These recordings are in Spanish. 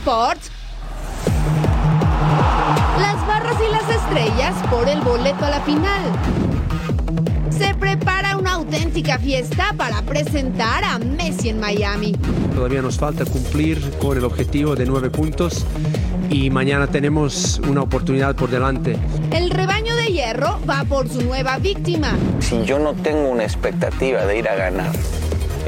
Sports, las barras y las estrellas por el boleto a la final. Se prepara una auténtica fiesta para presentar a Messi en Miami. Todavía nos falta cumplir con el objetivo de nueve puntos y mañana tenemos una oportunidad por delante. El rebaño de hierro va por su nueva víctima. Si yo no tengo una expectativa de ir a ganar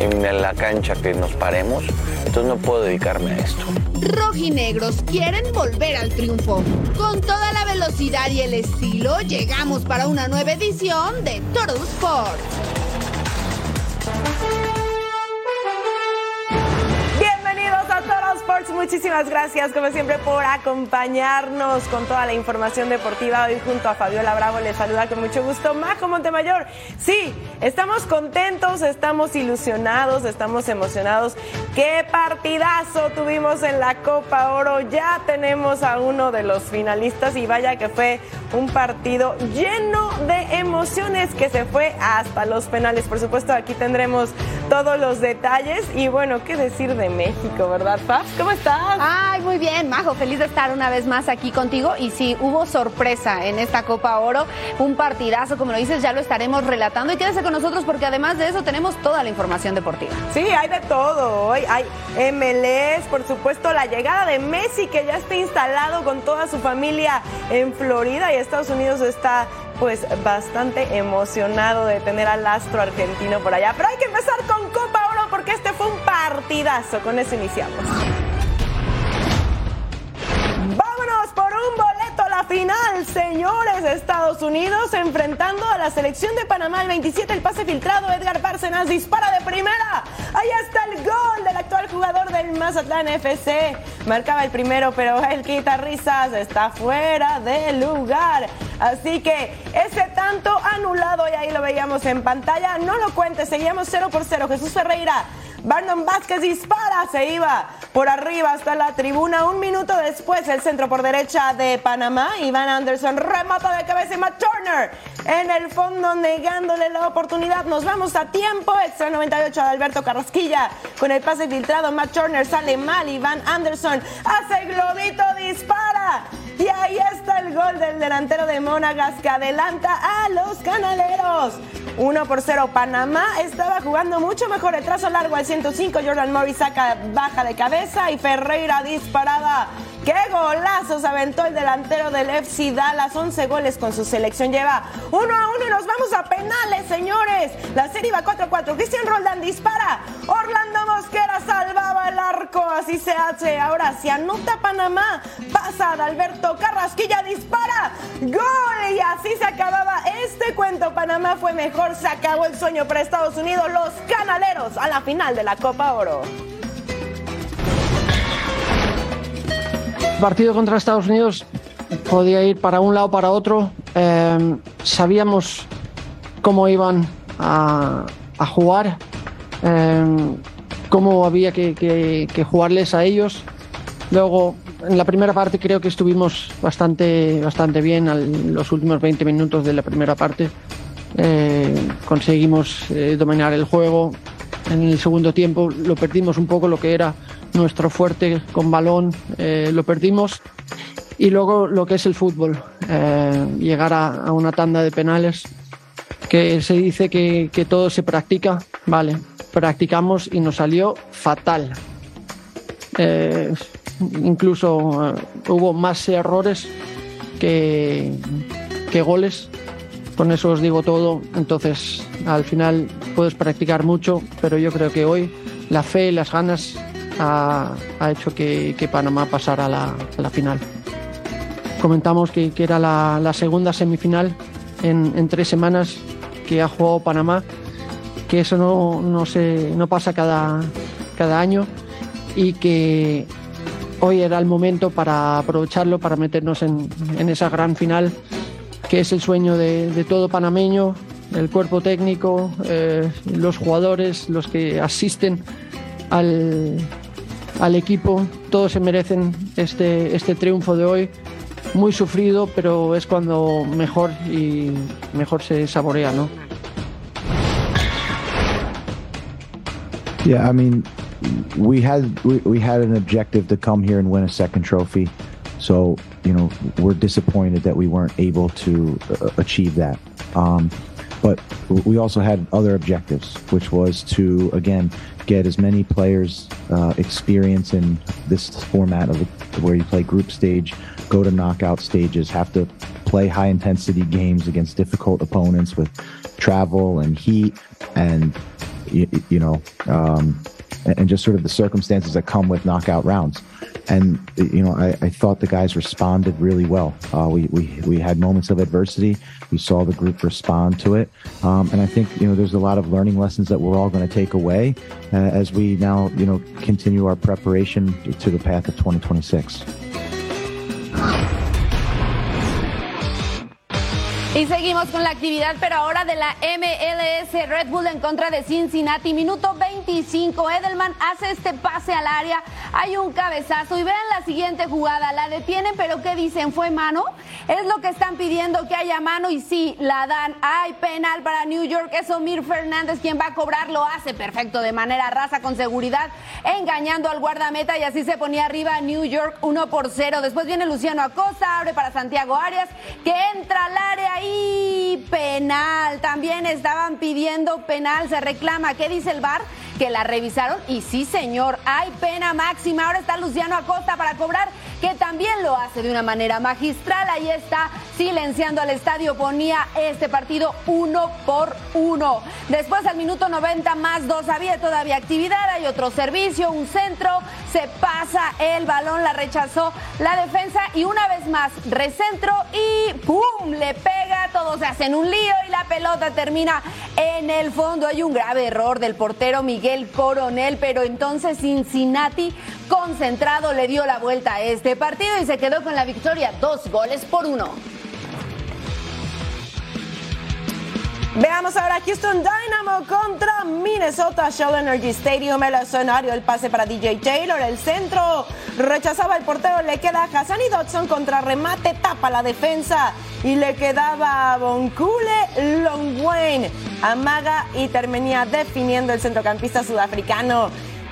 en la cancha que nos paremos, entonces no puedo dedicarme a esto. Rojinegros quieren volver al triunfo. Con toda la velocidad y el estilo, llegamos para una nueva edición de Total Sport. Muchísimas gracias, como siempre, por acompañarnos con toda la información deportiva. Hoy, junto a Fabiola Bravo, les saluda con mucho gusto Majo Montemayor. Sí, estamos contentos, estamos ilusionados, estamos emocionados. ¡Qué partidazo tuvimos en la Copa Oro! Ya tenemos a uno de los finalistas y vaya que fue un partido lleno de emociones que se fue hasta los penales. Por supuesto, aquí tendremos todos los detalles y bueno, qué decir de México, ¿verdad, Fab? ¿Cómo estás? Ay, muy bien, Majo, feliz de estar una vez más aquí contigo. Y sí, hubo sorpresa en esta Copa Oro, un partidazo, como lo dices, ya lo estaremos relatando. Y quédese con nosotros porque además de eso tenemos toda la información deportiva. Sí, hay de todo. Hoy hay MLS, por supuesto, la llegada de Messi que ya está instalado con toda su familia en Florida y Estados Unidos está pues bastante emocionado de tener al astro argentino por allá. Pero hay que empezar con Copa Oro porque este fue un partidazo. Con eso iniciamos. Vámonos por un boleto a la final, señores. Estados Unidos enfrentando a la selección de Panamá el 27. El pase filtrado, Edgar Bárcenas dispara de primera. Ahí está el gol del actual jugador del Mazatlán FC. Marcaba el primero, pero el quita risas está fuera de lugar. Así que ese tanto anulado, y ahí lo veíamos en pantalla. No lo cuente, seguíamos 0 por 0. Jesús Ferreira. Brandon Vázquez dispara, se iba por arriba hasta la tribuna. Un minuto después, el centro por derecha de Panamá. Iván Anderson remata de cabeza y Matt Turner en el fondo negándole la oportunidad. Nos vamos a tiempo. Extra 98 de Alberto Carrasquilla con el pase filtrado. Matt Turner sale mal. Iván Anderson hace globito, dispara. Y ahí está el gol del delantero de Monagas que adelanta a los canaleros. 1 por 0 Panamá estaba jugando mucho mejor el trazo largo al 105 Jordan Morris saca baja de cabeza y Ferreira disparada ¡Qué golazos aventó el delantero del FC Dallas! 11 goles con su selección. Lleva 1 a 1 y nos vamos a penales, señores. La serie va 4 a 4. Cristian Roldán dispara. Orlando Mosquera salvaba el arco. Así se hace. Ahora se anota Panamá. Pasa Alberto Carrasquilla. Dispara. ¡Gol! Y así se acababa este cuento. Panamá fue mejor. Se acabó el sueño para Estados Unidos. Los canaleros a la final de la Copa Oro. Partido contra Estados Unidos podía ir para un lado para otro. Eh, sabíamos cómo iban a, jugar, eh, cómo había que, jugarles a ellos. Luego, en la primera parte creo que estuvimos bastante, bastante bien. En los últimos 20 minutos de la primera parte eh, conseguimos dominar el juego. En el segundo tiempo lo perdimos un poco lo que era nuestro fuerte con balón eh, lo perdimos y luego lo que es el fútbol, eh, llegar a, una tanda de penales que se dice que, todo se practica, vale, practicamos y nos salió fatal. Eh, incluso hubo más errores que, que goles con eso os digo todo. Entonces, al final puedes practicar mucho, pero yo creo que hoy la fe y las ganas ha, hecho que, Panamá pasara a la, final. Comentamos que, era la, segunda semifinal en, tres semanas que ha jugado Panamá, que eso no, no, se, no pasa cada, cada año y que hoy era el momento para aprovecharlo, para meternos en, en esa gran final que es el sueño de, todo panameño, el cuerpo técnico, eh, los jugadores, los que asisten al, al, equipo, todos se merecen este, este triunfo de hoy. Muy sufrido, pero es cuando mejor y mejor se saborea, ¿no? Yeah, I mean, we had we, had an objective to come here and win a second trophy. So, you know, we're disappointed that we weren't able to uh, achieve that. Um, but we also had other objectives, which was to, again, get as many players uh, experience in this format of where you play group stage, go to knockout stages, have to play high intensity games against difficult opponents with travel and heat and, you, you know, um, and just sort of the circumstances that come with knockout rounds and you know, I, I, thought the guys responded really well. Uh, we, we we had moments of adversity. We saw the group respond to it, um, and I think you know there's a lot of learning lessons that we're all going to take away uh, as we now you know continue our preparation to the path of 2026. Y seguimos con la actividad, pero ahora de la MLS Red Bull en contra de Cincinnati. Minuto 25. Edelman hace este pase al área. Hay un cabezazo. Y vean la siguiente jugada. La detienen, pero ¿qué dicen? ¿Fue mano? Es lo que están pidiendo que haya mano. Y sí, la dan. Hay penal para New York. Es Omir Fernández quien va a cobrar. Lo hace perfecto de manera rasa, con seguridad, engañando al guardameta. Y así se ponía arriba New York 1 por 0. Después viene Luciano Acosta. Abre para Santiago Arias, que entra al área y penal. También estaban pidiendo penal. Se reclama. ¿Qué dice el VAR? Que la revisaron y sí, señor, hay pena máxima. Ahora está Luciano Acosta para cobrar, que también lo hace de una manera magistral. Ahí está silenciando al estadio. Ponía este partido uno por uno. Después al minuto 90 más dos había todavía actividad. Hay otro servicio, un centro. Se pasa el balón, la rechazó la defensa y una vez más recentro y ¡pum! Le pega todos se hacen un lío y la pelota termina en el fondo. Hay un grave error del portero Miguel Coronel, pero entonces Cincinnati concentrado le dio la vuelta a este partido y se quedó con la victoria, dos goles por uno. Veamos ahora Houston Dynamo contra Minnesota Shell Energy Stadium. El escenario, el pase para DJ Taylor. El centro rechazaba el portero. Le queda y Dodson contra remate. Tapa la defensa. Y le quedaba Boncule Longwain. Amaga y terminía definiendo el centrocampista sudafricano.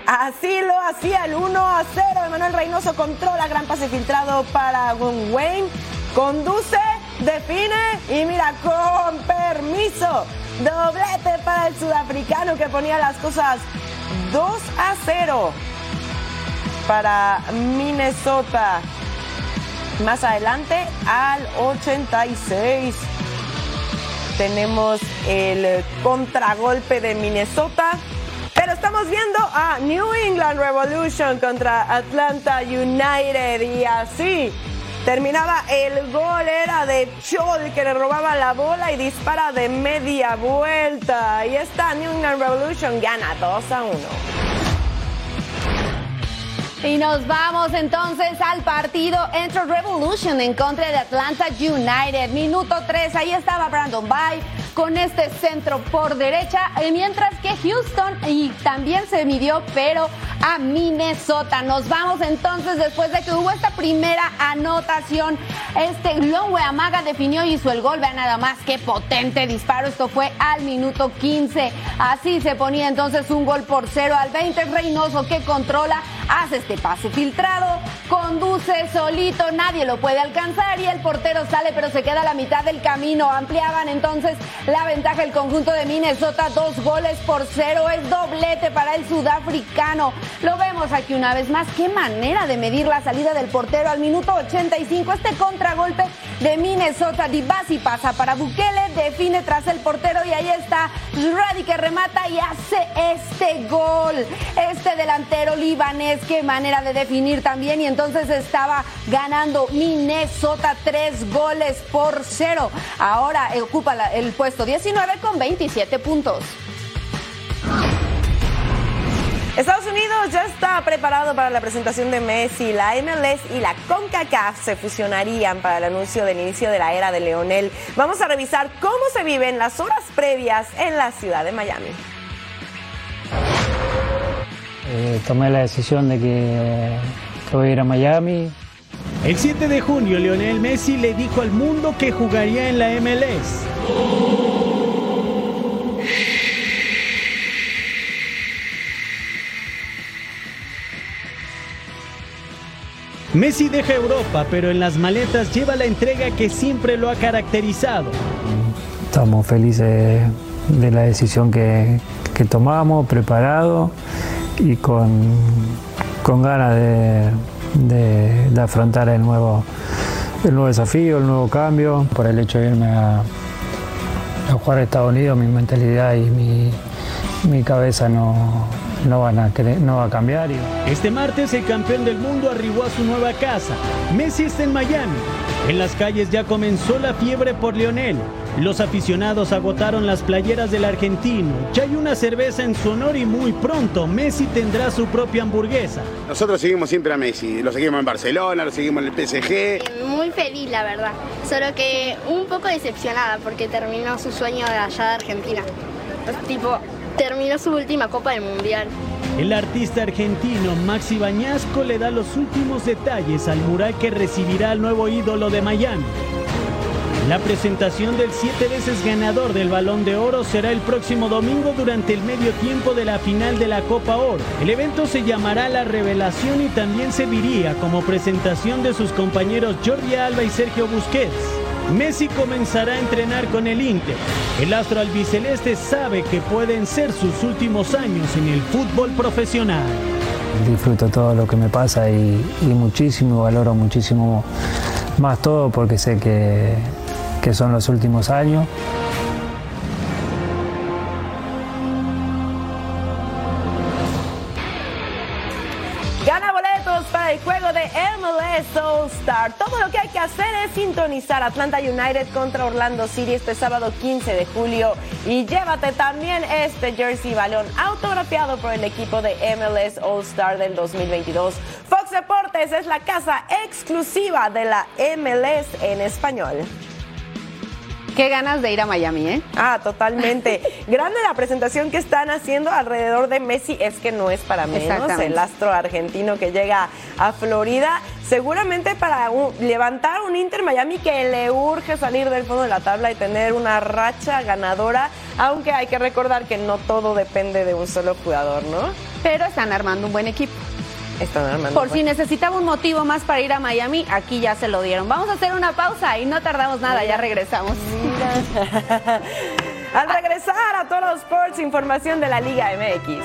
Así lo hacía el 1 a 0. Emanuel Reynoso controla. Gran pase filtrado para Wayne. Conduce define y mira, con permiso, doblete para el sudafricano que ponía las cosas 2 a 0 para Minnesota. Más adelante, al 86, tenemos el contragolpe de Minnesota. Pero estamos viendo a New England Revolution contra Atlanta United y así Terminaba el gol, era de Chol que le robaba la bola y dispara de media vuelta. Y esta New England Revolution gana 2 a 1. Y nos vamos entonces al partido entre Revolution en contra de Atlanta United. Minuto 3, ahí estaba Brandon Bay con este centro por derecha, eh, mientras que Houston y también se midió, pero a Minnesota. Nos vamos entonces después de que hubo esta primera anotación. Este Longway Amaga definió y hizo el gol. Vean nada más qué potente disparo. Esto fue al minuto 15. Así se ponía entonces un gol por cero al 20. Reynoso que controla, hace este pase filtrado, conduce solito, nadie lo puede alcanzar y el portero sale, pero se queda a la mitad del camino. Ampliaban entonces la ventaja el conjunto de Minnesota, dos goles por cero. Es doblete para el sudafricano. Lo vemos aquí una vez más. Qué manera de medir la salida del portero al minuto 85. Este contragolpe de Minnesota. Dibasi pasa para Bukele, define tras el portero y ahí está Radi que remata y hace este gol. Este delantero libanés, qué manera de definir también. Y entonces estaba ganando Minnesota tres goles por cero. Ahora ocupa el puesto 19 con 27 puntos. Estados Unidos ya está preparado para la presentación de Messi. La MLS y la CONCACAF se fusionarían para el anuncio del inicio de la era de Leonel. Vamos a revisar cómo se viven las horas previas en la ciudad de Miami. Eh, tomé la decisión de que, a ir a Miami. El 7 de junio, Leonel Messi le dijo al mundo que jugaría en la MLS. Messi deja Europa, pero en las maletas lleva la entrega que siempre lo ha caracterizado. Estamos felices de la decisión que, que tomamos, preparado y con, con ganas de, de, afrontar el nuevo, el nuevo desafío, el nuevo cambio. Por el hecho de irme a, a jugar a Estados Unidos, mi mentalidad y mi, mi cabeza no, no, van a no va a cambiar. Este martes el campeón del mundo arribó a su nueva casa. Messi está en Miami. En las calles ya comenzó la fiebre por Lionel. Los aficionados agotaron las playeras del argentino. Ya hay una cerveza en su honor y muy pronto Messi tendrá su propia hamburguesa. Nosotros seguimos siempre a Messi. Lo seguimos en Barcelona, lo seguimos en el PSG. Muy feliz, la verdad. Solo que un poco decepcionada porque terminó su sueño de allá de Argentina. Tipo, terminó su última Copa del Mundial. El artista argentino Maxi Bañasco le da los últimos detalles al mural que recibirá al nuevo ídolo de Miami. La presentación del siete veces ganador del Balón de Oro será el próximo domingo durante el medio tiempo de la final de la Copa Oro. El evento se llamará La Revelación y también serviría como presentación de sus compañeros Jordi Alba y Sergio Busquets. Messi comenzará a entrenar con el Inter. El astro albiceleste sabe que pueden ser sus últimos años en el fútbol profesional. Disfruto todo lo que me pasa y, y muchísimo, valoro muchísimo más todo porque sé que, que son los últimos años. Gana boletos para el juego de MLS All Star. Todo lo que hay que hacer es sintonizar Atlanta United contra Orlando City este sábado 15 de julio y llévate también este jersey balón autografiado por el equipo de MLS All Star del 2022. Fox Deportes es la casa exclusiva de la MLS en español. Qué ganas de ir a Miami, ¿eh? Ah, totalmente. Grande la presentación que están haciendo alrededor de Messi, es que no es para menos. El astro argentino que llega a Florida, seguramente para un, levantar un Inter Miami que le urge salir del fondo de la tabla y tener una racha ganadora, aunque hay que recordar que no todo depende de un solo jugador, ¿no? Pero están armando un buen equipo. Están armando Por si necesitaba un motivo más para ir a Miami, aquí ya se lo dieron. Vamos a hacer una pausa y no tardamos nada, ya regresamos. Al regresar a todos los sports, información de la Liga MX.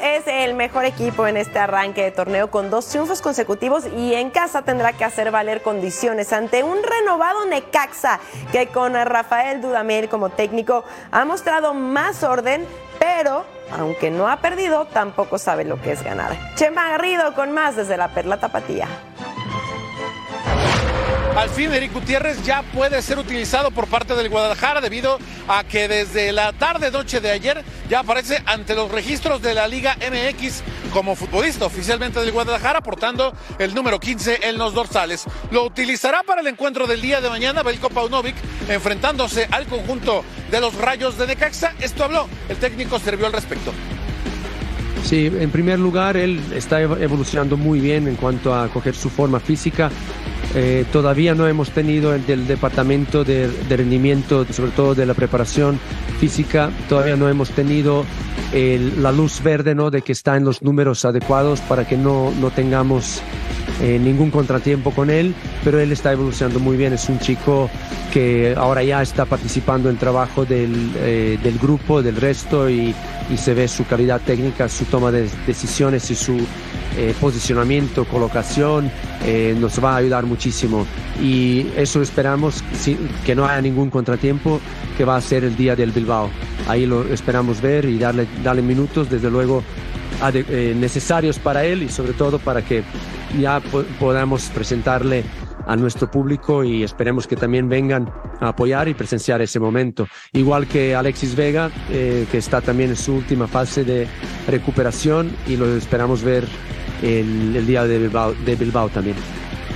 Es el mejor equipo en este arranque de torneo con dos triunfos consecutivos y en casa tendrá que hacer valer condiciones ante un renovado Necaxa que con Rafael Dudamel como técnico ha mostrado más orden, pero aunque no ha perdido, tampoco sabe lo que es ganar. Chema Garrido con más desde la Perla Tapatía. Al fin, Eric Gutiérrez ya puede ser utilizado por parte del Guadalajara debido a que desde la tarde-noche de ayer ya aparece ante los registros de la Liga MX como futbolista oficialmente del Guadalajara, portando el número 15 en los dorsales. Lo utilizará para el encuentro del día de mañana Belko Paunovic, enfrentándose al conjunto de los Rayos de Necaxa. Esto habló el técnico Servió al respecto. Sí, en primer lugar, él está evolucionando muy bien en cuanto a coger su forma física. Eh, todavía no hemos tenido el del departamento de, rendimiento, sobre todo de la preparación física, todavía no hemos tenido la luz verde ¿no? de que está en los números adecuados para que no, no tengamos eh, ningún contratiempo con él, pero él está evolucionando muy bien. Es un chico que ahora ya está participando en trabajo del, eh, del grupo, del resto, y, y, se ve su calidad técnica, su toma de decisiones y su eh, posicionamiento, colocación, nos va a ayudar muchísimo. Y eso esperamos, que no haya ningún contratiempo, que va a ser el día del Bilbao. Ahí lo esperamos ver y darle, darle minutos, desde luego, necesarios para él y sobre todo para que ya podamos presentarle a nuestro público y esperemos que también vengan a apoyar y presenciar ese momento. Igual que Alexis Vega, eh, que está también en su última fase de recuperación y lo esperamos ver el, día de Bilbao, de también.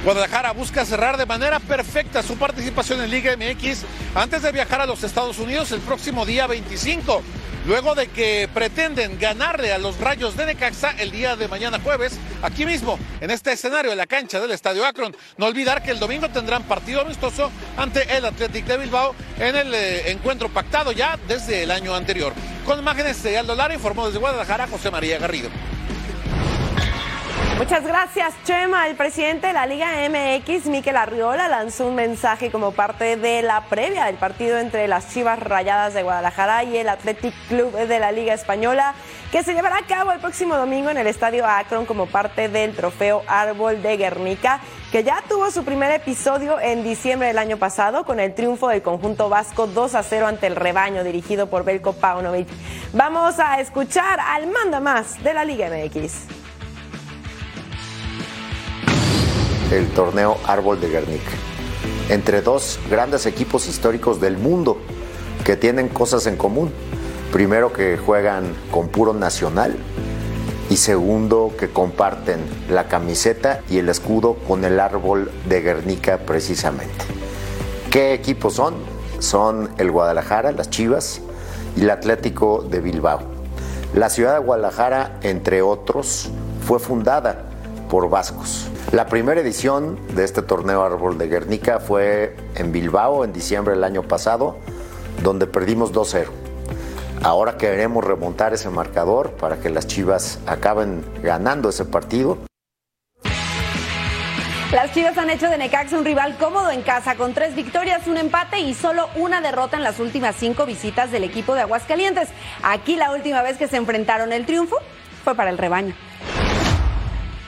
Guadalajara busca cerrar de manera perfecta su participación en Liga MX antes de viajar a los Estados Unidos el próximo día 25 luego de que pretenden ganarle a los Rayos de Necaxa el día de mañana jueves, aquí mismo, en este escenario, en la cancha del Estadio Akron. No olvidar que el domingo tendrán partido amistoso ante el Athletic de Bilbao en el eh, encuentro pactado ya desde el año anterior. Con imágenes de Aldo Lara, informó desde Guadalajara José María Garrido. Muchas gracias, Chema. El presidente de la Liga MX, Miquel Arriola, lanzó un mensaje como parte de la previa del partido entre las Chivas Rayadas de Guadalajara y el Athletic Club de la Liga Española, que se llevará a cabo el próximo domingo en el Estadio Akron como parte del trofeo Árbol de Guernica, que ya tuvo su primer episodio en diciembre del año pasado con el triunfo del conjunto vasco 2 a 0 ante el rebaño dirigido por Belko Paunovic. Vamos a escuchar al manda más de la Liga MX. El torneo Árbol de Guernica, entre dos grandes equipos históricos del mundo que tienen cosas en común. Primero que juegan con puro nacional y segundo que comparten la camiseta y el escudo con el árbol de Guernica precisamente. ¿Qué equipos son? Son el Guadalajara, las Chivas y el Atlético de Bilbao. La ciudad de Guadalajara, entre otros, fue fundada por vascos. La primera edición de este torneo Árbol de Guernica fue en Bilbao en diciembre del año pasado, donde perdimos 2-0. Ahora queremos remontar ese marcador para que las Chivas acaben ganando ese partido. Las Chivas han hecho de Necaxa un rival cómodo en casa, con tres victorias, un empate y solo una derrota en las últimas cinco visitas del equipo de Aguascalientes. Aquí la última vez que se enfrentaron el triunfo fue para el rebaño.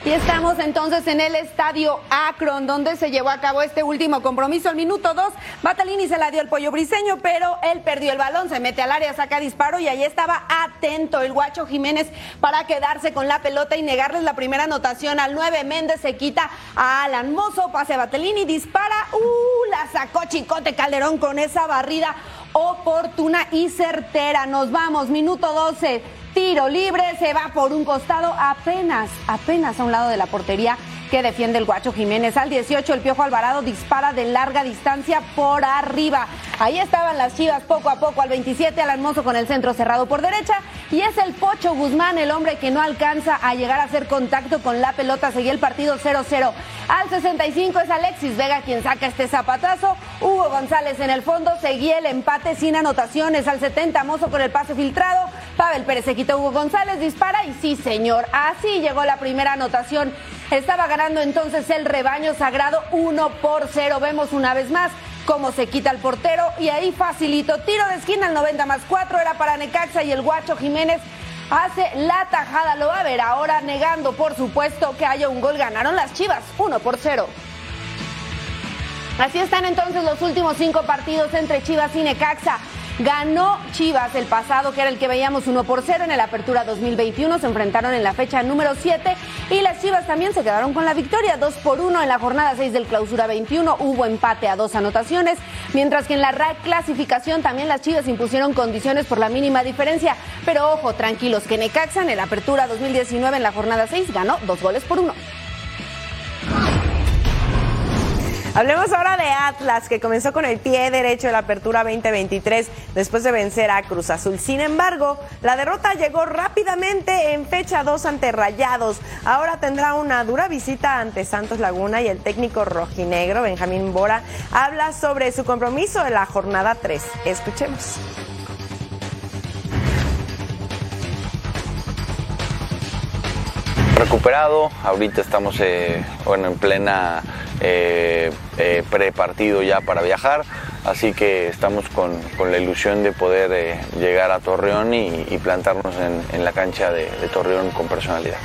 Y estamos entonces en el estadio Akron, donde se llevó a cabo este último compromiso. Al minuto dos, Batalini se la dio el pollo briseño, pero él perdió el balón, se mete al área, saca disparo y ahí estaba atento el guacho Jiménez para quedarse con la pelota y negarles la primera anotación al 9. Méndez se quita a Alan Mozo, pase a Batalini, dispara, uh, la sacó Chicote Calderón con esa barrida oportuna y certera. Nos vamos, minuto 12. Tiro libre, se va por un costado apenas, apenas a un lado de la portería que defiende el Guacho Jiménez. Al 18, el Piojo Alvarado dispara de larga distancia por arriba. Ahí estaban las chivas poco a poco. Al 27, al hermoso con el centro cerrado por derecha. Y es el Pocho Guzmán, el hombre que no alcanza a llegar a hacer contacto con la pelota. Seguía el partido 0-0. Al 65 es Alexis Vega quien saca este zapatazo. Hugo González en el fondo. Seguía el empate sin anotaciones. Al 70, Mozo con el pase filtrado. Pavel Pérez se quita Hugo González, dispara y sí, señor. Así llegó la primera anotación estaba ganando entonces el rebaño sagrado 1 por 0. Vemos una vez más cómo se quita el portero y ahí facilito. Tiro de esquina al 90 más 4 era para Necaxa y el Guacho Jiménez hace la tajada. Lo va a ver ahora negando, por supuesto, que haya un gol. Ganaron las Chivas 1 por 0. Así están entonces los últimos cinco partidos entre Chivas y Necaxa. Ganó Chivas el pasado, que era el que veíamos 1 por 0 en el Apertura 2021. Se enfrentaron en la fecha número 7 y las Chivas también se quedaron con la victoria 2 por 1 en la jornada 6 del Clausura 21. Hubo empate a dos anotaciones, mientras que en la clasificación también las Chivas impusieron condiciones por la mínima diferencia. Pero ojo, tranquilos, que Necaxa en el Apertura 2019 en la jornada 6 ganó dos goles por uno. Hablemos ahora de Atlas, que comenzó con el pie derecho de la apertura 2023 después de vencer a Cruz Azul. Sin embargo, la derrota llegó rápidamente en fecha 2 ante Rayados. Ahora tendrá una dura visita ante Santos Laguna y el técnico rojinegro Benjamín Bora habla sobre su compromiso en la jornada 3. Escuchemos. Recuperado. Ahorita estamos eh, bueno, en plena eh, eh, ya para viajar. Así que estamos con, la ilusión de poder eh, llegar a Torreón y, plantarnos en, la cancha de, Torreón con personalidad.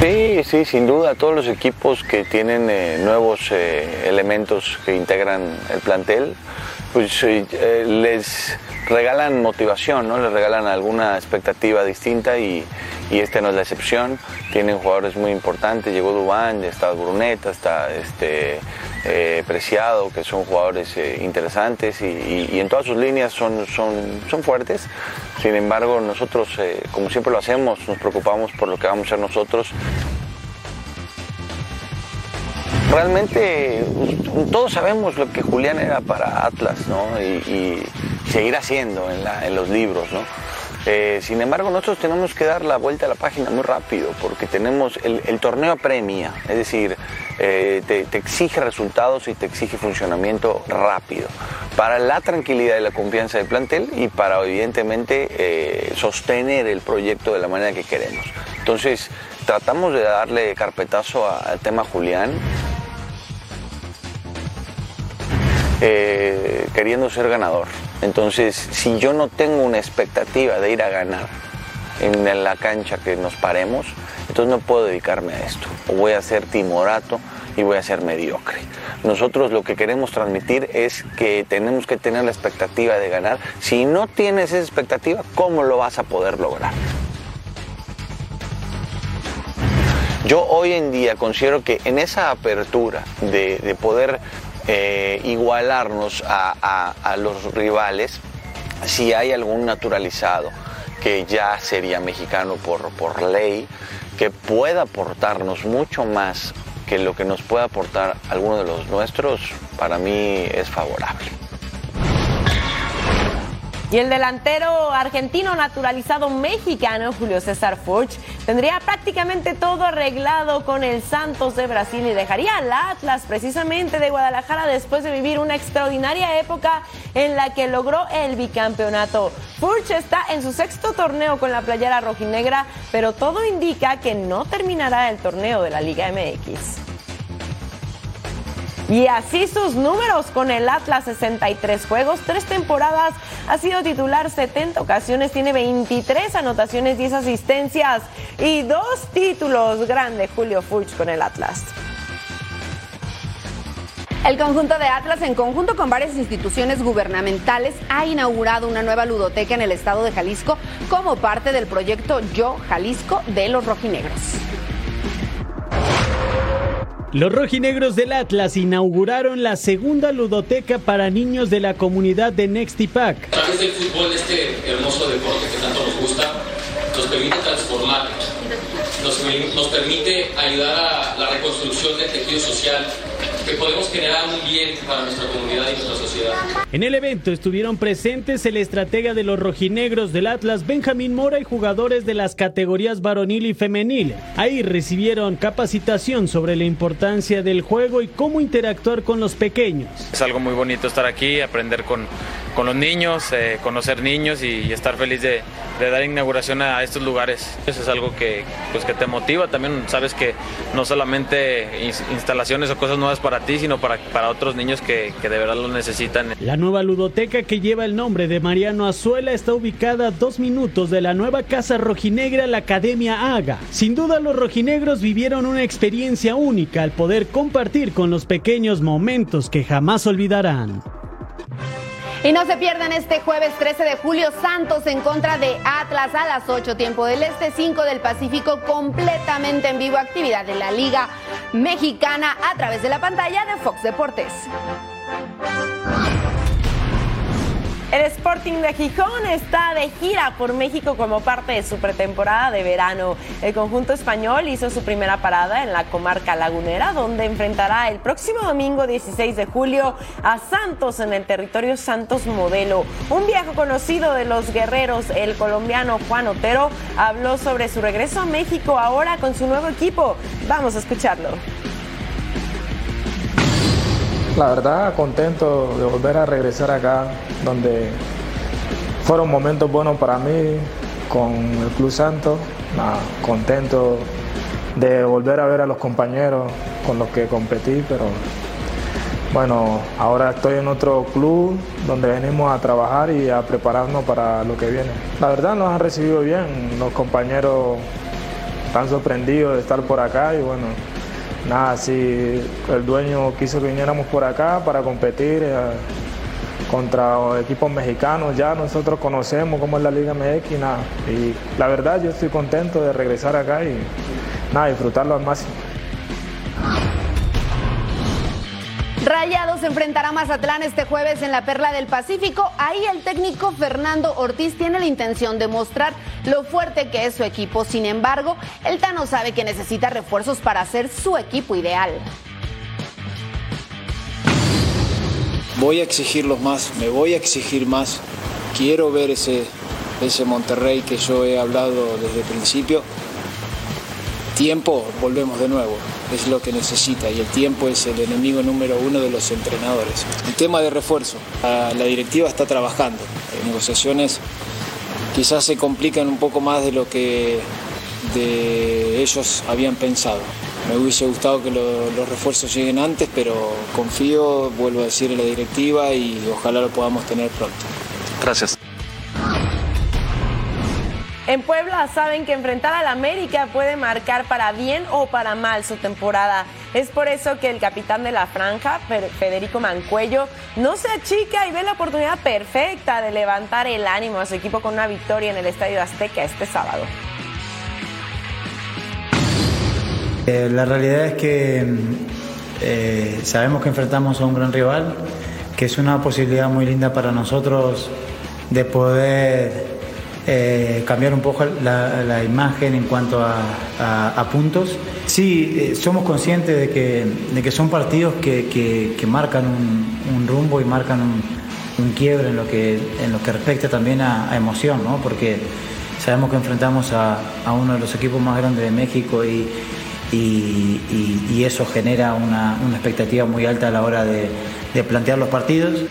Sí, sí, sin duda, todos los equipos que tienen nuevos elementos que integran el plantel, pues les regalan motivación, ¿no? Les regalan alguna expectativa distinta y, este no es la excepción. Tienen jugadores muy importantes, llegó Dubán, está Bruneta, está este, eh, Preciado, que son jugadores eh, interesantes y, en todas sus líneas son, son, son fuertes. Sin embargo, nosotros, eh, como siempre lo hacemos, nos preocupamos por lo que vamos a hacer nosotros realmente todos sabemos lo que Julián era para Atlas, ¿no? Y, seguir haciendo en, los libros, ¿no? Eh, sin embargo, nosotros tenemos que dar la vuelta a la página muy rápido porque tenemos el, torneo premia, es decir, eh, te, exige resultados y te exige funcionamiento rápido para la tranquilidad y la confianza del plantel y para evidentemente eh, sostener el proyecto de la manera que queremos. Entonces, tratamos de darle carpetazo al tema Julián. Eh, queriendo ser ganador. Entonces, si yo no tengo una expectativa de ir a ganar en la cancha que nos paremos, entonces no puedo dedicarme a esto. O voy a ser timorato y voy a ser mediocre. Nosotros lo que queremos transmitir es que tenemos que tener la expectativa de ganar. Si no tienes esa expectativa, ¿cómo lo vas a poder lograr? Yo hoy en día considero que en esa apertura de, de poder eh, igualarnos a, los rivales si hay algún naturalizado que ya sería mexicano por, por ley, que pueda aportarnos mucho más que lo que nos pueda aportar alguno de los nuestros, para mí es favorable. Y el delantero argentino naturalizado mexicano Julio César Furch tendría prácticamente todo arreglado con el Santos de Brasil y dejaría al Atlas precisamente de Guadalajara después de vivir una extraordinaria época en la que logró el bicampeonato. Furch está en su sexto torneo con la playera rojinegra, pero todo indica que no terminará el torneo de la Liga MX. Y así sus números con el Atlas 63 juegos, tres temporadas, ha sido titular 70 ocasiones, tiene 23 anotaciones, 10 asistencias y dos títulos. Grande Julio Furch con el Atlas. El conjunto de Atlas, en conjunto con varias instituciones gubernamentales, ha inaugurado una nueva ludoteca en el estado de Jalisco como parte del proyecto Yo Jalisco de los rojinegros. Los rojinegros del Atlas inauguraron la segunda ludoteca para niños de la comunidad de Nextipac. A través del fútbol, este hermoso deporte que tanto nos gusta, nos permite transformar, nos, nos permite ayudar a la reconstrucción del tejido social que podemos generar un bien para nuestra comunidad y nuestra sociedad. En el evento estuvieron presentes el estratega de los rojinegros del Atlas, Benjamín Mora, y jugadores de las categorías varonil y femenil. Ahí recibieron capacitación sobre la importancia del juego y cómo interactuar con los pequeños. Es algo muy bonito estar aquí, aprender con, con los niños, eh, conocer niños y, estar feliz de, dar inauguración a estos lugares. Eso es algo que, pues, que te motiva. También sabes que no solamente instalaciones o cosas nuevas para ti, sino para, para otros niños que, que de verdad lo necesitan. La nueva ludoteca que lleva el nombre de Mariano Azuela está ubicada a dos minutos de la nueva casa rojinegra, la Academia Haga. Sin duda los rojinegros vivieron una experiencia única al poder compartir con los pequeños momentos que jamás olvidarán. Y no se pierdan este jueves 13 de julio Santos en contra de Atlas a las 8 tiempo del Este, 5 del Pacífico, completamente en vivo actividad de la Liga Mexicana a través de la pantalla de Fox Deportes. El Sporting de Gijón está de gira por México como parte de su pretemporada de verano. El conjunto español hizo su primera parada en la comarca lagunera, donde enfrentará el próximo domingo 16 de julio a Santos en el territorio Santos Modelo. Un viejo conocido de los guerreros, el colombiano Juan Otero, habló sobre su regreso a México ahora con su nuevo equipo. Vamos a escucharlo. La verdad, contento de volver a regresar acá, donde fueron momentos buenos para mí con el Club Santos. contento de volver a ver a los compañeros con los que competí, pero bueno, ahora estoy en otro club donde venimos a trabajar y a prepararnos para lo que viene. La verdad nos han recibido bien, los compañeros están sorprendidos de estar por acá y bueno, nada, si el dueño quiso que viniéramos por acá para competir eh, contra equipos mexicanos, ya nosotros conocemos cómo es la Liga MX, nada. Y la verdad yo estoy contento de regresar acá y nada, disfrutarlo al máximo. Rayados enfrentará a Mazatlán este jueves en la Perla del Pacífico. Ahí el técnico Fernando Ortiz tiene la intención de mostrar lo fuerte que es su equipo. Sin embargo, el Tano sabe que necesita refuerzos para ser su equipo ideal. Voy a exigirlos más, me voy a exigir más. Quiero ver ese, ese Monterrey que yo he hablado desde el principio. Tiempo, volvemos de nuevo es lo que necesita y el tiempo es el enemigo número uno de los entrenadores. El tema de refuerzo, la, directiva está trabajando, Las negociaciones quizás se complican un poco más de lo que de ellos habían pensado. Me hubiese gustado que los refuerzos lleguen antes, pero confío, vuelvo a decir, en la directiva y ojalá lo podamos tener pronto. Gracias. En Puebla saben que enfrentar al América puede marcar para bien o para mal su temporada. Es por eso que el capitán de la franja, Federico Mancuello, no se achica y ve la oportunidad perfecta de levantar el ánimo a su equipo con una victoria en el Estadio Azteca este sábado. Eh, la realidad es que eh, sabemos que enfrentamos a un gran rival, que es una posibilidad muy linda para nosotros de poder eh, cambiar un poco la, imagen en cuanto a, puntos. Sí, eh, somos conscientes de que, de que son partidos que, marcan un, rumbo y marcan un, quiebre en lo que, en lo que respecta también a, emoción, ¿no? porque sabemos que enfrentamos a, uno de los equipos más grandes de México y, y, eso genera una, expectativa muy alta a la hora de, de plantear los partidos.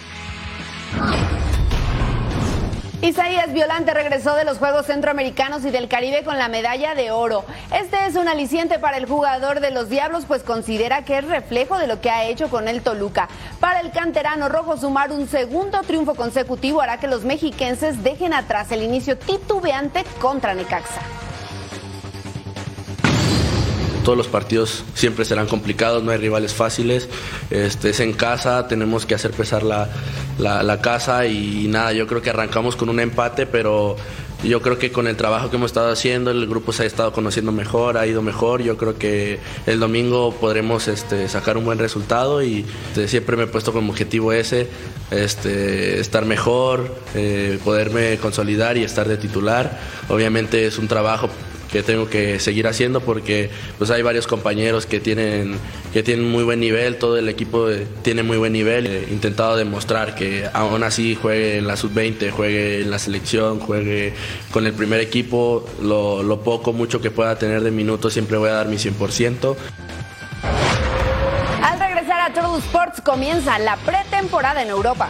Isaías Violante regresó de los Juegos Centroamericanos y del Caribe con la medalla de oro. Este es un aliciente para el jugador de los Diablos, pues considera que es reflejo de lo que ha hecho con el Toluca. Para el canterano rojo, sumar un segundo triunfo consecutivo hará que los mexiquenses dejen atrás el inicio titubeante contra Necaxa todos los partidos siempre serán complicados, no hay rivales fáciles, este, es en casa, tenemos que hacer pesar la, la, casa y nada, yo creo que arrancamos con un empate, pero yo creo que con el trabajo que hemos estado haciendo, el grupo se ha estado conociendo mejor, ha ido mejor. Yo creo que el domingo podremos este, sacar un buen resultado y este, siempre me he puesto como objetivo ese, este, estar mejor, eh, poderme consolidar y estar de titular. Obviamente es un trabajo que tengo que seguir haciendo porque pues hay varios compañeros que tienen, que tienen muy buen nivel, todo el equipo tiene muy buen nivel. He intentado demostrar que aún así juegue en la sub-20, juegue en la selección, juegue con el primer equipo, lo, poco, mucho que pueda tener de minutos siempre voy a dar mi 100%. Al regresar a Total Sports comienza la pretemporada en Europa.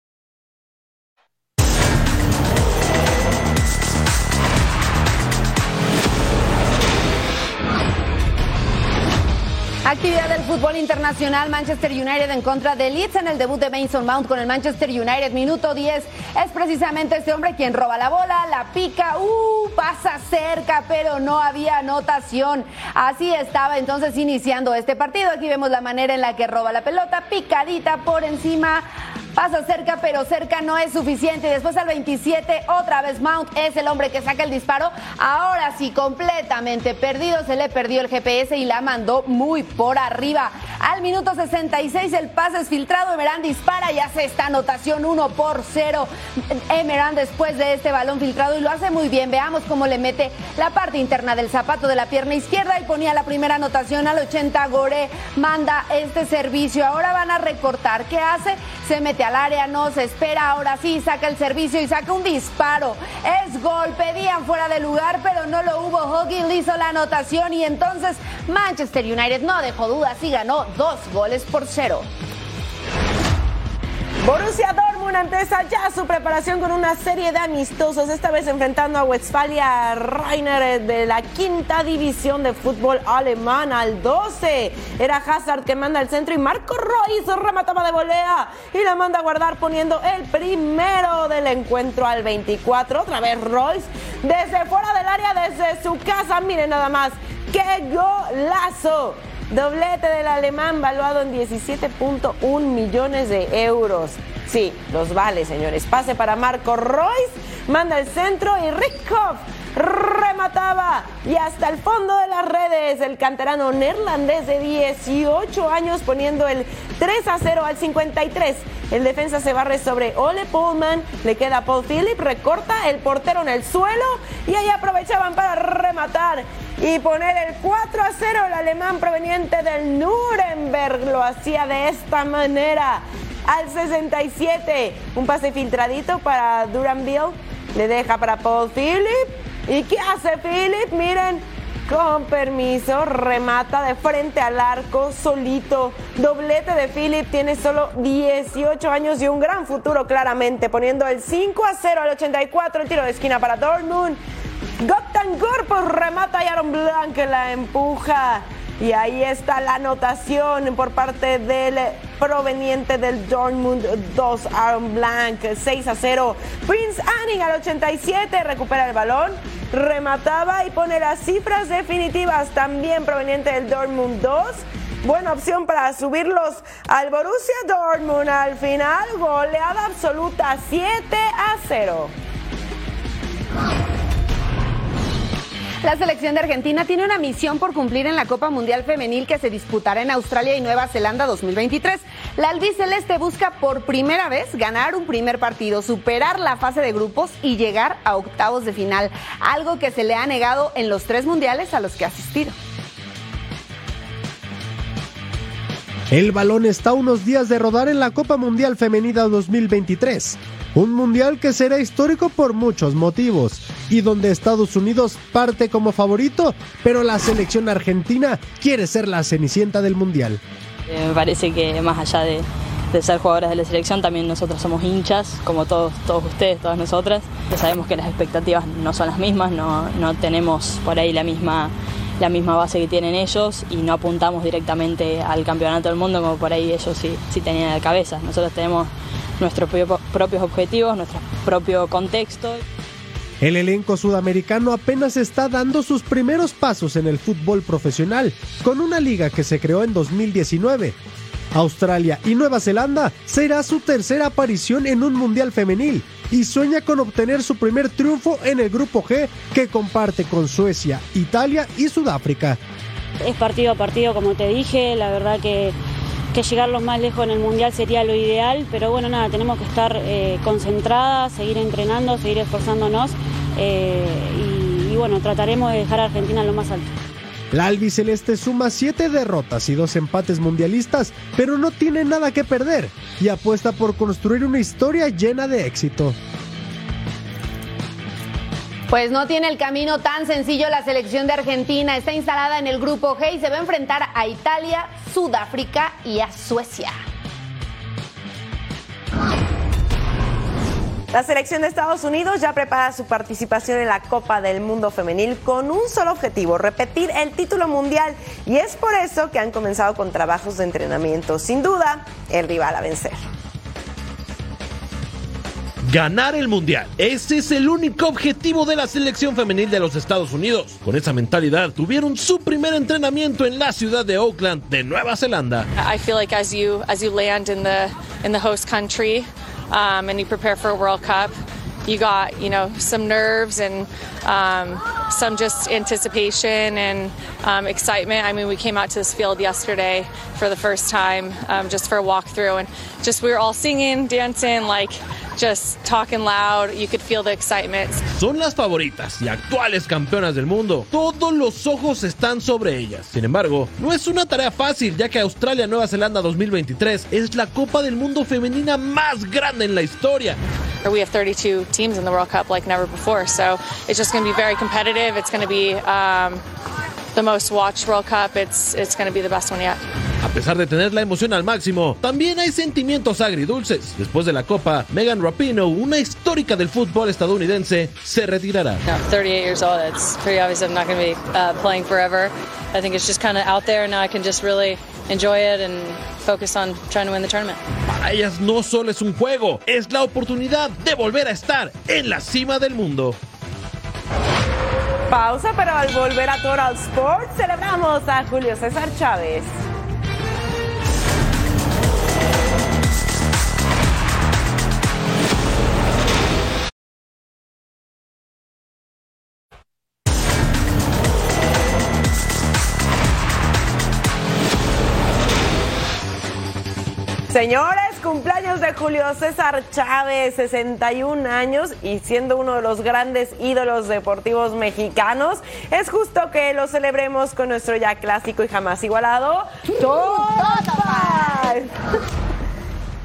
Actividad del fútbol internacional, Manchester United en contra de Leeds en el debut de Mason Mount con el Manchester United, minuto 10. Es precisamente este hombre quien roba la bola, la pica, uh, pasa cerca, pero no había anotación. Así estaba entonces iniciando este partido. Aquí vemos la manera en la que roba la pelota, picadita por encima. Pasa cerca, pero cerca no es suficiente. Después al 27, otra vez Mount es el hombre que saca el disparo. Ahora sí, completamente perdido. Se le perdió el GPS y la mandó muy por arriba. Al minuto 66, el pase es filtrado. Emerán dispara y hace esta anotación 1 por 0. Emerán después de este balón filtrado y lo hace muy bien. Veamos cómo le mete la parte interna del zapato de la pierna izquierda y ponía la primera anotación al 80. Gore manda este servicio. Ahora van a recortar. ¿Qué hace? Se mete al área no se espera, ahora sí saca el servicio y saca un disparo. Es gol, pedían fuera de lugar, pero no lo hubo. Hogan hizo la anotación y entonces Manchester United no dejó dudas y ganó dos goles por cero. Borussia 2. Unantesa ya su preparación con una serie de amistosos, esta vez enfrentando a Westfalia Rainer de la quinta división de fútbol alemán al 12. Era Hazard que manda el centro y Marco Royce remataba de volea y la manda a guardar poniendo el primero del encuentro al 24. Otra vez Royce desde fuera del área, desde su casa. Miren nada más, qué golazo Doblete del alemán valuado en 17.1 millones de euros. Sí, los vale, señores. Pase para Marco Royce, manda el centro y Rickhoff remataba y hasta el fondo de las redes el canterano neerlandés de 18 años poniendo el 3 a 0 al 53. El defensa se barre sobre Ole Pullman, le queda Paul Philip, recorta el portero en el suelo y ahí aprovechaban para rematar y poner el 4 a 0. El alemán proveniente del Nuremberg lo hacía de esta manera. Al 67, un pase filtradito para Duranville, le deja para Paul Philip. ¿Y qué hace Philip? Miren, con permiso, remata de frente al arco solito. Doblete de Philip, tiene solo 18 años y un gran futuro claramente, poniendo el 5 a 0 al 84, el tiro de esquina para Dortmund. Goktan Gorpos remata y Aaron Blanc la empuja. Y ahí está la anotación por parte del proveniente del Dortmund 2, Aaron Blanc, 6 a 0. Prince Anning al 87 recupera el balón, remataba y pone las cifras definitivas también proveniente del Dortmund 2. Buena opción para subirlos al Borussia Dortmund al final, goleada absoluta 7 a 0. La selección de Argentina tiene una misión por cumplir en la Copa Mundial Femenil que se disputará en Australia y Nueva Zelanda 2023. La albiceleste busca por primera vez ganar un primer partido, superar la fase de grupos y llegar a octavos de final, algo que se le ha negado en los tres mundiales a los que ha asistido. El balón está unos días de rodar en la Copa Mundial Femenina 2023. Un mundial que será histórico por muchos motivos y donde Estados Unidos parte como favorito, pero la selección argentina quiere ser la cenicienta del mundial. Eh, me parece que más allá de, de ser jugadoras de la selección, también nosotros somos hinchas, como todos, todos ustedes, todas nosotras. Sabemos que las expectativas no son las mismas, no, no tenemos por ahí la misma, la misma base que tienen ellos y no apuntamos directamente al campeonato del mundo como por ahí ellos sí, sí tenían en la cabeza. Nosotros tenemos nuestros propios objetivos, nuestro propio contexto. El elenco sudamericano apenas está dando sus primeros pasos en el fútbol profesional, con una liga que se creó en 2019. Australia y Nueva Zelanda será su tercera aparición en un Mundial femenil y sueña con obtener su primer triunfo en el Grupo G que comparte con Suecia, Italia y Sudáfrica. Es partido a partido, como te dije, la verdad que que llegar lo más lejos en el Mundial sería lo ideal, pero bueno, nada, tenemos que estar eh, concentradas, seguir entrenando, seguir esforzándonos eh, y, bueno, trataremos de dejar a Argentina lo más alto. La albiceleste suma siete derrotas y dos empates mundialistas, pero no tiene nada que perder y apuesta por construir una historia llena de éxito. Pues no tiene el camino tan sencillo la selección de Argentina. Está instalada en el grupo G y se va a enfrentar a Italia, Sudáfrica y a Suecia. La selección de Estados Unidos ya prepara su participación en la Copa del Mundo Femenil con un solo objetivo, repetir el título mundial. Y es por eso que han comenzado con trabajos de entrenamiento. Sin duda, el rival a vencer. Ganar el Mundial. Ese es el único objetivo de la selección femenil de los Estados Unidos. Con esa mentalidad tuvieron su primer entrenamiento en la ciudad de Oakland, de Nueva Zelanda. I feel like as you as you land in the in the host country um, and you prepare for a World Cup, you got you know some nerves and um, some just anticipation and um, excitement. I mean, we came out to this field yesterday for the first time, um, just for a walkthrough, and just we were all singing, dancing, like just talking loud. You could feel the excitement. Son las favoritas y actuales campeonas del mundo. Todos los ojos están sobre ellas. Sin embargo, no es una tarea fácil, ya que Australia-Nueva Zelanda 2023 es la Copa del Mundo femenina más grande en la historia. We have 32 teams in the World Cup like never before, so it's just going to be very competitive. It's going to be um, the most watched World Cup. It's it's going to be the best one yet. A pesar de tener la emoción al máximo, también hay sentimientos agridulces. Después de la Copa, Megan Rapinoe, una histórica del fútbol estadounidense, se retirará. No, 38 years old. It's pretty obvious I'm not going to be uh, playing forever. I think it's just kind of out there now. I can just really enjoy it and focus on trying to win the tournament. Para ellas no solo es un juego, es la oportunidad de volver a estar en la cima del mundo. Pausa, pero al volver a Total Sports celebramos a Julio César Chávez. Señores, cumpleaños de Julio César Chávez, 61 años y siendo uno de los grandes ídolos deportivos mexicanos, es justo que lo celebremos con nuestro ya clásico y jamás igualado. Top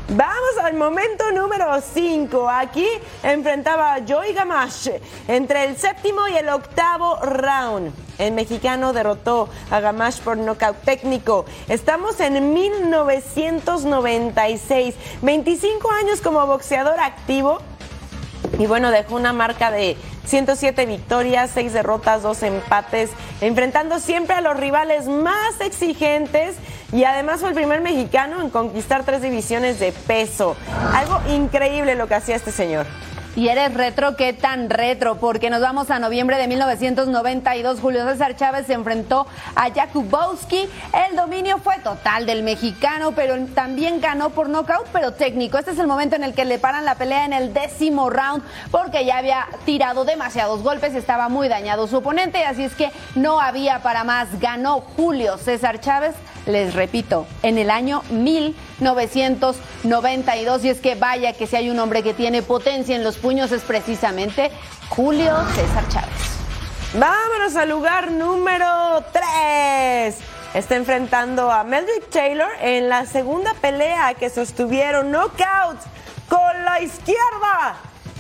Vamos al momento número 5. Aquí enfrentaba a Joey Gamache entre el séptimo y el octavo round. El mexicano derrotó a Gamache por nocaut técnico. Estamos en 1996. 25 años como boxeador activo. Y bueno, dejó una marca de 107 victorias, 6 derrotas, 2 empates, enfrentando siempre a los rivales más exigentes y además fue el primer mexicano en conquistar tres divisiones de peso. Algo increíble lo que hacía este señor. Y eres retro, ¿qué tan retro? Porque nos vamos a noviembre de 1992. Julio César Chávez se enfrentó a Jakubowski. El dominio fue total del mexicano, pero también ganó por nocaut, pero técnico. Este es el momento en el que le paran la pelea en el décimo round, porque ya había tirado demasiados golpes, estaba muy dañado su oponente, así es que no había para más. Ganó Julio César Chávez les repito, en el año 1992. Y es que vaya que si hay un hombre que tiene potencia en los puños es precisamente Julio César Chávez. Vámonos al lugar número 3. Está enfrentando a Meldrick Taylor en la segunda pelea que sostuvieron knockout con la izquierda.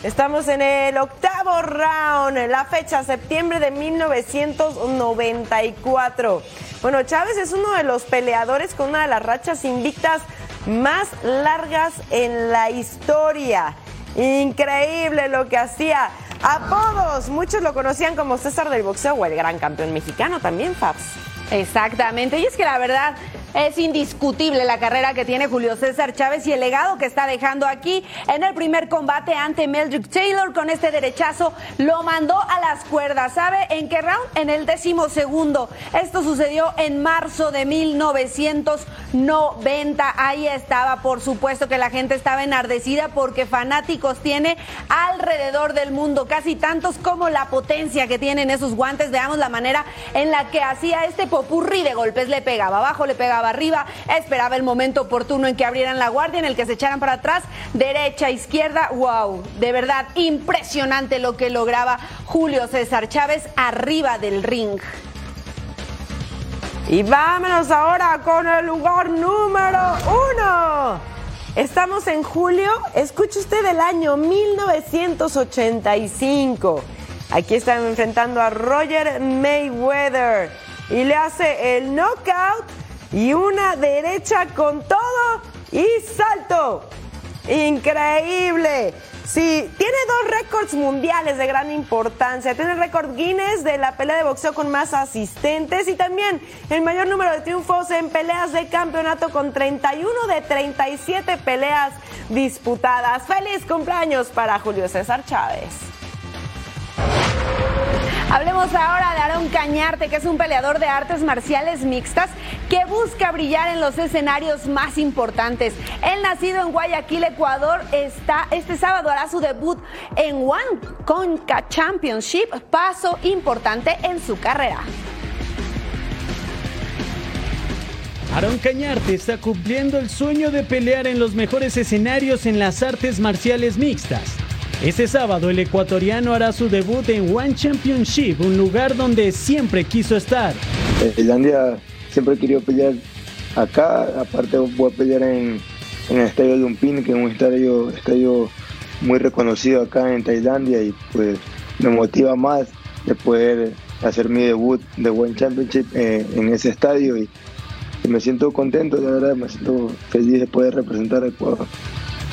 Estamos en el octavo round, la fecha septiembre de 1994. Bueno, Chávez es uno de los peleadores con una de las rachas invictas más largas en la historia. Increíble lo que hacía. Apodos, muchos lo conocían como César del boxeo o el gran campeón mexicano también, Fabs. Exactamente, y es que la verdad es indiscutible la carrera que tiene Julio César Chávez y el legado que está dejando aquí en el primer combate ante Meldrick Taylor con este derechazo lo mandó a las cuerdas. ¿Sabe en qué round? En el décimo segundo. Esto sucedió en marzo de 1990. Ahí estaba, por supuesto que la gente estaba enardecida porque fanáticos tiene alrededor del mundo, casi tantos como la potencia que tienen esos guantes. Veamos la manera en la que hacía este popurrí de golpes. Le pegaba abajo, le pegaba arriba, esperaba el momento oportuno en que abrieran la guardia, en el que se echaran para atrás, derecha, izquierda, wow, de verdad impresionante lo que lograba Julio César Chávez arriba del ring. Y vámonos ahora con el lugar número uno. Estamos en julio, escuche usted del año 1985. Aquí está enfrentando a Roger Mayweather y le hace el knockout y una derecha con todo y salto. Increíble. Sí, tiene dos récords mundiales de gran importancia. Tiene el récord Guinness de la pelea de boxeo con más asistentes y también el mayor número de triunfos en peleas de campeonato con 31 de 37 peleas disputadas. Feliz cumpleaños para Julio César Chávez. Hablemos ahora de Aaron Cañarte, que es un peleador de artes marciales mixtas que busca brillar en los escenarios más importantes. Él nacido en Guayaquil, Ecuador, está este sábado hará su debut en One Conca Championship, paso importante en su carrera. Aaron Cañarte está cumpliendo el sueño de pelear en los mejores escenarios en las artes marciales mixtas. Este sábado el ecuatoriano hará su debut en One Championship, un lugar donde siempre quiso estar. En Tailandia siempre he querido pelear acá, aparte voy a pelear en, el estadio Lumpini, que es un estadio, estadio muy reconocido acá en Tailandia y pues me motiva más de poder hacer mi debut de One Championship eh, en ese estadio y me siento contento, la verdad, me siento feliz de poder representar a Ecuador.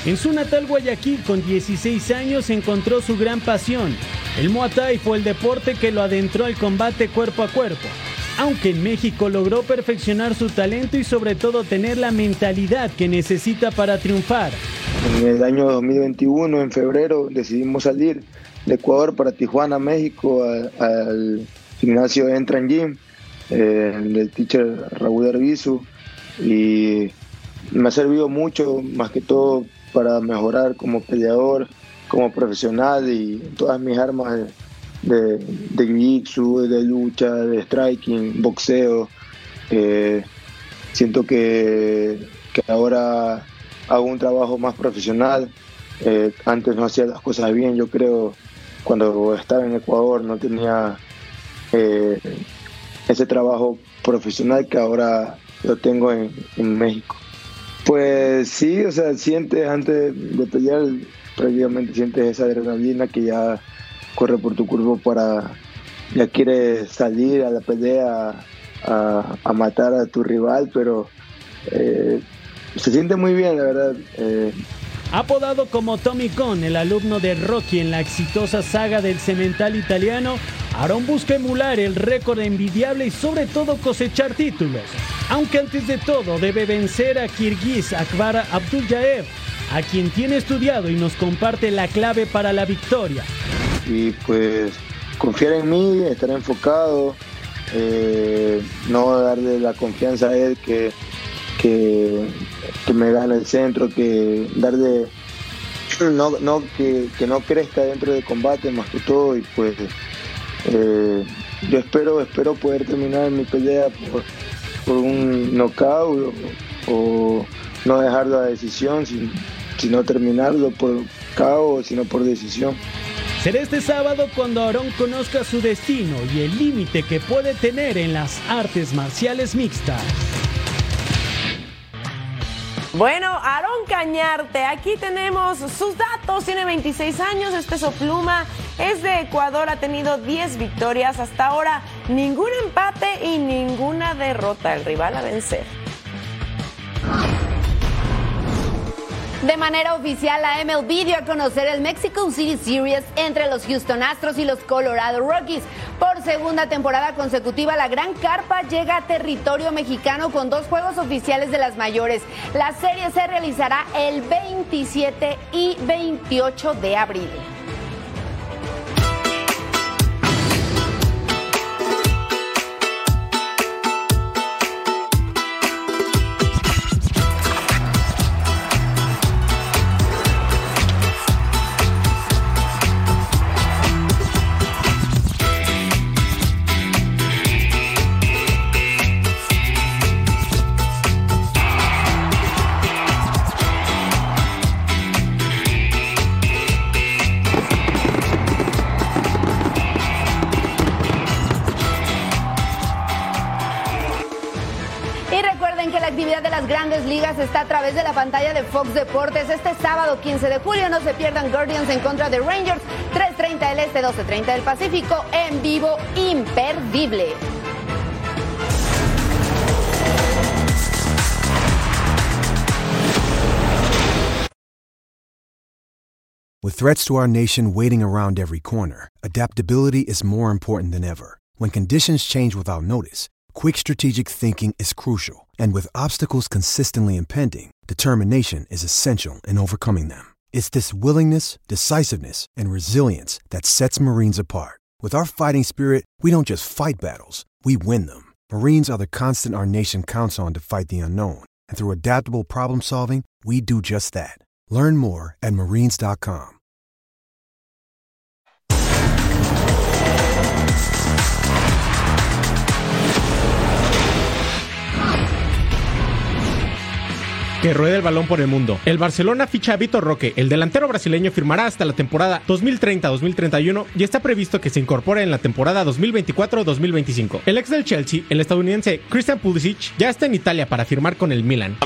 En su natal Guayaquil, con 16 años, encontró su gran pasión. El Muay Thai fue el deporte que lo adentró al combate cuerpo a cuerpo. Aunque en México logró perfeccionar su talento y sobre todo tener la mentalidad que necesita para triunfar. En el año 2021, en febrero, decidimos salir de Ecuador para Tijuana, México, al gimnasio Entran Gym eh, del teacher Raúl Arbizu y me ha servido mucho, más que todo para mejorar como peleador, como profesional y todas mis armas de, de, de lucha, de striking, boxeo. Eh, siento que, ahora hago un trabajo más profesional. Eh, antes no hacía las cosas bien, yo creo, cuando estaba en Ecuador no tenía eh, ese trabajo profesional que ahora lo tengo en México. Pues sí, o sea, sientes antes de pelear, prácticamente sientes esa adrenalina que ya corre por tu cuerpo para, ya quieres salir a la pelea a, matar a tu rival, pero eh, se siente muy bien, la verdad. Eh. Apodado como Tommy Gunn, el alumno de Rocky en la exitosa saga del cemental italiano, Aaron busca emular el récord envidiable y sobre todo cosechar títulos. Aunque antes de todo debe vencer a Kirguiz Akbar Abdul-Jaev, a quien tiene estudiado y nos comparte la clave para la victoria. Y pues confiar en mí, estar enfocado, eh, no darle la confianza a él que, que, me gane el centro, que darle no, no que, que, no crezca dentro del combate más que todo y pues eh, yo espero, espero poder terminar mi pelea por, por un knockout o, no dejar la decisión, sino terminarlo por KO, sino por decisión. Será este sábado cuando Aarón conozca su destino y el límite que puede tener en las artes marciales mixtas. Bueno, Aarón Cañarte, aquí tenemos sus datos. Tiene 26 años, es peso pluma, es de Ecuador, ha tenido 10 victorias hasta ahora, ningún empate y ninguna derrota. El rival a vencer. De manera oficial, la MLB dio a conocer el Mexico City Series entre los Houston Astros y los Colorado Rockies. Por segunda temporada consecutiva, la Gran Carpa llega a territorio mexicano con dos juegos oficiales de las mayores. La serie se realizará el 27 y 28 de abril. Fox Deportes. Este sábado 15 de julio no se pierdan Guardians en contra de Rangers, 3.30 del Este, 12.30 del Pacífico, en vivo, imperdible. With threats to our nation waiting around every corner, adaptability is more important than ever. When conditions change without notice, quick strategic thinking is crucial. And with obstacles consistently impending, determination is essential in overcoming them. It's this willingness, decisiveness, and resilience that sets Marines apart. With our fighting spirit, we don't just fight battles, we win them. Marines are the constant our nation counts on to fight the unknown. And through adaptable problem solving, we do just that. Learn more at marines.com. que ruede el balón por el mundo. El Barcelona ficha a Vitor Roque. El delantero brasileño firmará hasta la temporada 2030-2031 y está previsto que se incorpore en la temporada 2024-2025. El ex del Chelsea, el estadounidense Christian Pulisic, ya está en Italia para firmar con el Milan.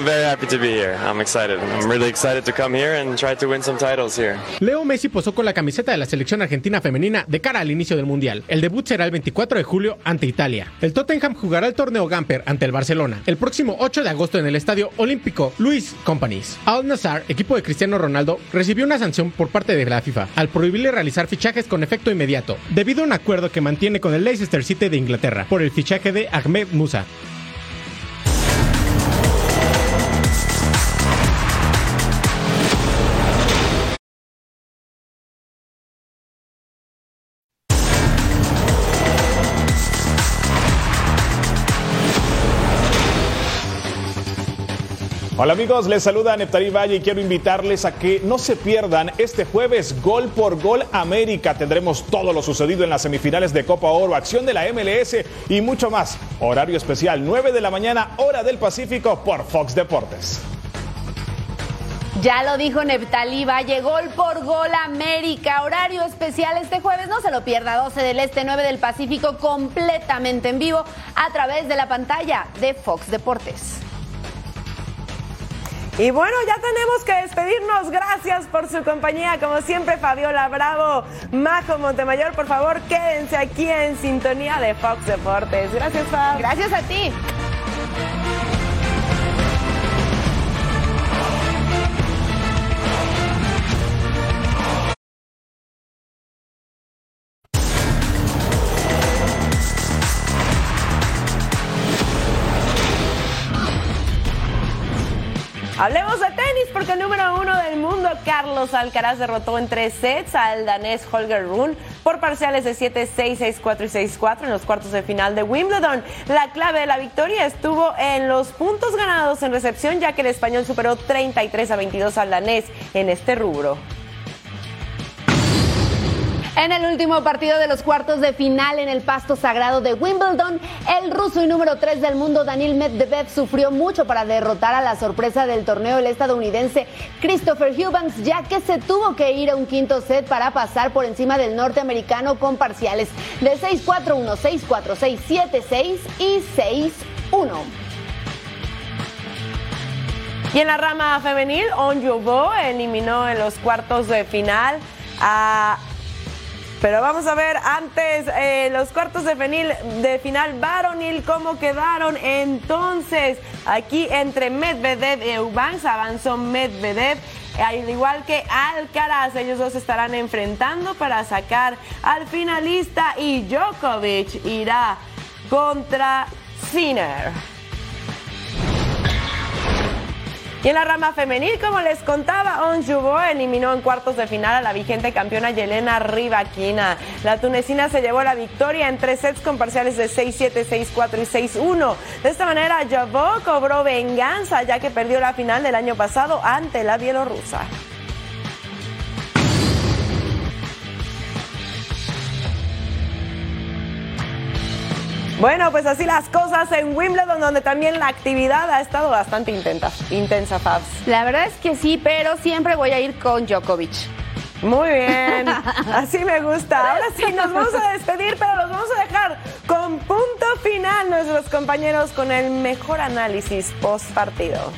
Leo Messi posó con la camiseta de la selección argentina femenina de cara al inicio del Mundial. El debut será el 24 de julio ante Italia. El Tottenham jugará el torneo Gamper ante el Barcelona el próximo 8 de agosto en el Estadio Olímpico Luis Companies. Al Nassr, equipo de Cristiano Ronaldo, recibió una sanción por parte de la FIFA al prohibirle realizar fichajes con efecto inmediato, debido a un acuerdo que mantiene con el Leicester City de Inglaterra por el fichaje de Ahmed Musa. Hola amigos, les saluda Neptarí Valle y quiero invitarles a que no se pierdan este jueves Gol por Gol América. Tendremos todo lo sucedido en las semifinales de Copa Oro, acción de la MLS y mucho más. Horario especial 9 de la mañana, hora del Pacífico por Fox Deportes. Ya lo dijo Neptalí Valle, gol por gol América, horario especial este jueves, no se lo pierda, 12 del Este, 9 del Pacífico, completamente en vivo a través de la pantalla de Fox Deportes. Y bueno, ya tenemos que despedirnos. Gracias por su compañía. Como siempre, Fabiola Bravo, Majo Montemayor, por favor, quédense aquí en sintonía de Fox Deportes. Gracias, Fab. Gracias a ti. Carlos Alcaraz, derrotó en tres sets al danés Holger Rune por parciales de 7-6, 6-4 y 6-4 en los cuartos de final de Wimbledon. La clave de la victoria estuvo en los puntos ganados en recepción, ya que el español superó 33 a 22 al danés en este rubro. En el último partido de los cuartos de final en el pasto sagrado de Wimbledon, el ruso y número 3 del mundo Daniel Medvedev sufrió mucho para derrotar a la sorpresa del torneo el estadounidense Christopher Eubanks, ya que se tuvo que ir a un quinto set para pasar por encima del norteamericano con parciales de 6-4-1, 6-4, 6-7, 6 y 6-1. Y en la rama femenil, On Bo eliminó en los cuartos de final a pero vamos a ver antes eh, los cuartos de, final, de final varonil, cómo quedaron. Entonces, aquí entre Medvedev y Eubanks avanzó Medvedev. Al igual que Alcaraz, ellos dos estarán enfrentando para sacar al finalista y Djokovic irá contra Sinner. Y en la rama femenil, como les contaba, On Jubo eliminó en cuartos de final a la vigente campeona Yelena Rivaquina. La tunecina se llevó la victoria en tres sets con parciales de 6-7, 6-4 y 6-1. De esta manera, Jabó cobró venganza ya que perdió la final del año pasado ante la bielorrusa. Bueno, pues así las cosas en Wimbledon, donde también la actividad ha estado bastante intensa, intensa Fabs. La verdad es que sí, pero siempre voy a ir con Djokovic. Muy bien, así me gusta. Ahora sí, nos vamos a despedir, pero los vamos a dejar con punto final nuestros compañeros con el mejor análisis post partido.